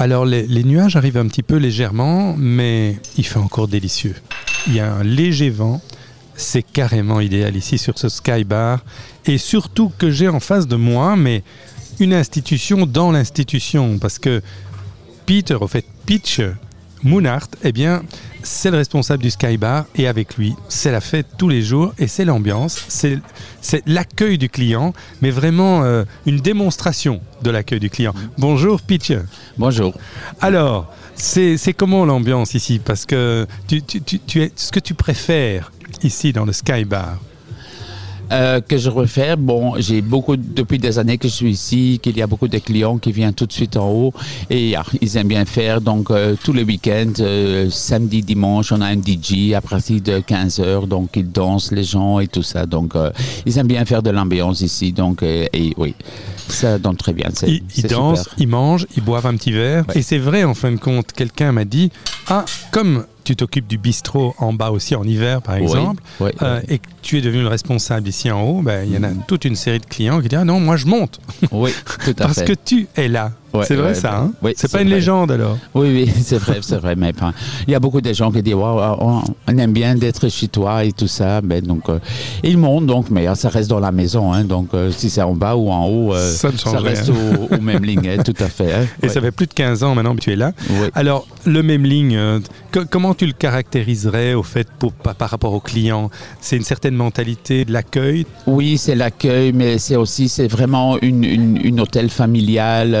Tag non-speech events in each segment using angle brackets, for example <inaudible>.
Alors les, nuages arrivent un petit peu légèrement, mais il fait encore délicieux. Il y a un léger vent. C'est carrément idéal ici sur ce Sky Bar. Et surtout que j'ai en face de moi, mais une institution dans l'institution. Parce que Peter, au fait, Pitch Moonart, eh bien, c'est le responsable du Sky Bar. Et avec lui, c'est la fête tous les jours. Et c'est l'ambiance. C'est c'est l'accueil du client, mais vraiment euh, une démonstration de l'accueil du client. Bonjour Pitch. Bonjour. Alors, c'est c'est comment l'ambiance ici? Parce que tu, tu- tu- tu es, ce que tu préfères ici dans le Sky Bar? Euh, que je refais, bon, j'ai beaucoup, depuis des années que je suis ici, qu'il y a beaucoup de clients qui viennent tout de suite en haut et ah, ils aiment bien faire. Donc, euh, tous les week-ends, euh, samedi, dimanche, on a un DJ à partir de 15 heures. Donc, ils dansent les gens et tout ça. Donc, ils aiment bien faire de l'ambiance ici. Donc, et oui, ça donne très bien. Ils, dansent, super. ils mangent, ils boivent un petit verre. Ouais. Et c'est vrai, en fin de compte, quelqu'un m'a dit Ah, comme tu t'occupes du bistrot en bas aussi en hiver, par exemple, oui, euh, et que tu es devenu le responsable ici en haut, ben, il y en a toute une série de clients qui disent Ah non, moi je monte. oui, tout à <laughs> Parce fait. que tu es là. Ouais, c'est vrai ouais, ça, hein Oui, C'est pas une vrai. légende alors Oui, oui, <laughs> c'est vrai, c'est vrai. Mais il y a beaucoup de gens qui disent on, aime bien d'être chez toi et tout ça. Ben, donc, euh, ils montent, donc, mais euh, ça reste dans la maison. Hein, donc, euh, si c'est en bas ou en haut, euh, Ça ne change reste au, au même ligne, hein, tout à fait. hein. Et Ouais. ça fait plus de 15 ans maintenant que tu es là. Alors, le même ligne, euh, co- comment tu le caractériserais au fait pour, par rapport aux clients? C'est une certaine mentalité de l'accueil? Oui, c'est l'accueil, mais c'est aussi, c'est vraiment une, une, une hôtel familial.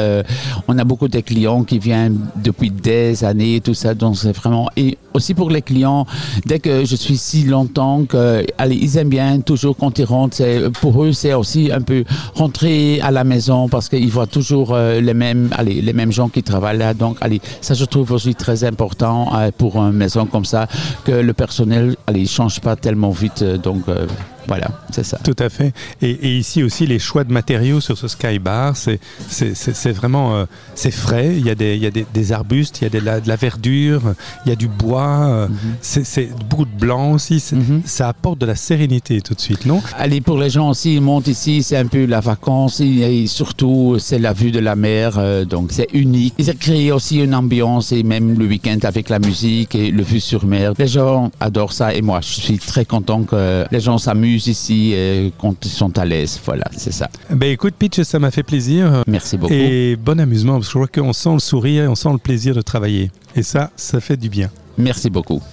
On a beaucoup de clients qui viennent depuis des années tout ça, donc c'est vraiment. Et aussi pour les clients, dès que je suis si longtemps que, allez, ils aiment bien toujours quand ils rentrent. Pour eux, c'est aussi un peu rentrer à la maison parce qu'ils voient toujours euh, les mêmes, gens qui travaillent là. Donc, allez, ça je trouve aussi très important euh, pour une maison comme ça que le personnel, allez, change pas tellement vite. euh, voilà, c'est ça. Tout à fait. Et, et ici aussi, les choix de matériaux sur ce Sky Bar, c'est c'est- c'est- c'est vraiment euh, c'est frais. Il y a, des, il y a des, des arbustes, il y a de la, de la verdure, il y a du bois, euh, c'est c'est beaucoup de blanc aussi. Mhm. Ça apporte de la sérénité tout de suite, non? Allez, pour les gens aussi, ils montent ici, c'est un peu la vacance et, et surtout c'est la vue de la mer, euh, donc c'est unique. Ils ont créé aussi une ambiance et même le week-end avec la musique et le vue sur mer. Les gens adorent ça et moi je suis très content que les gens s'amusent ici et quand ils sont à l'aise. Voilà, c'est ça. Ben écoute, Pitch, ça m'a fait plaisir. Merci beaucoup. Et bon amusement, parce que je crois qu'on sent le sourire et on sent le plaisir de travailler. Et ça, ça fait du bien. Merci beaucoup.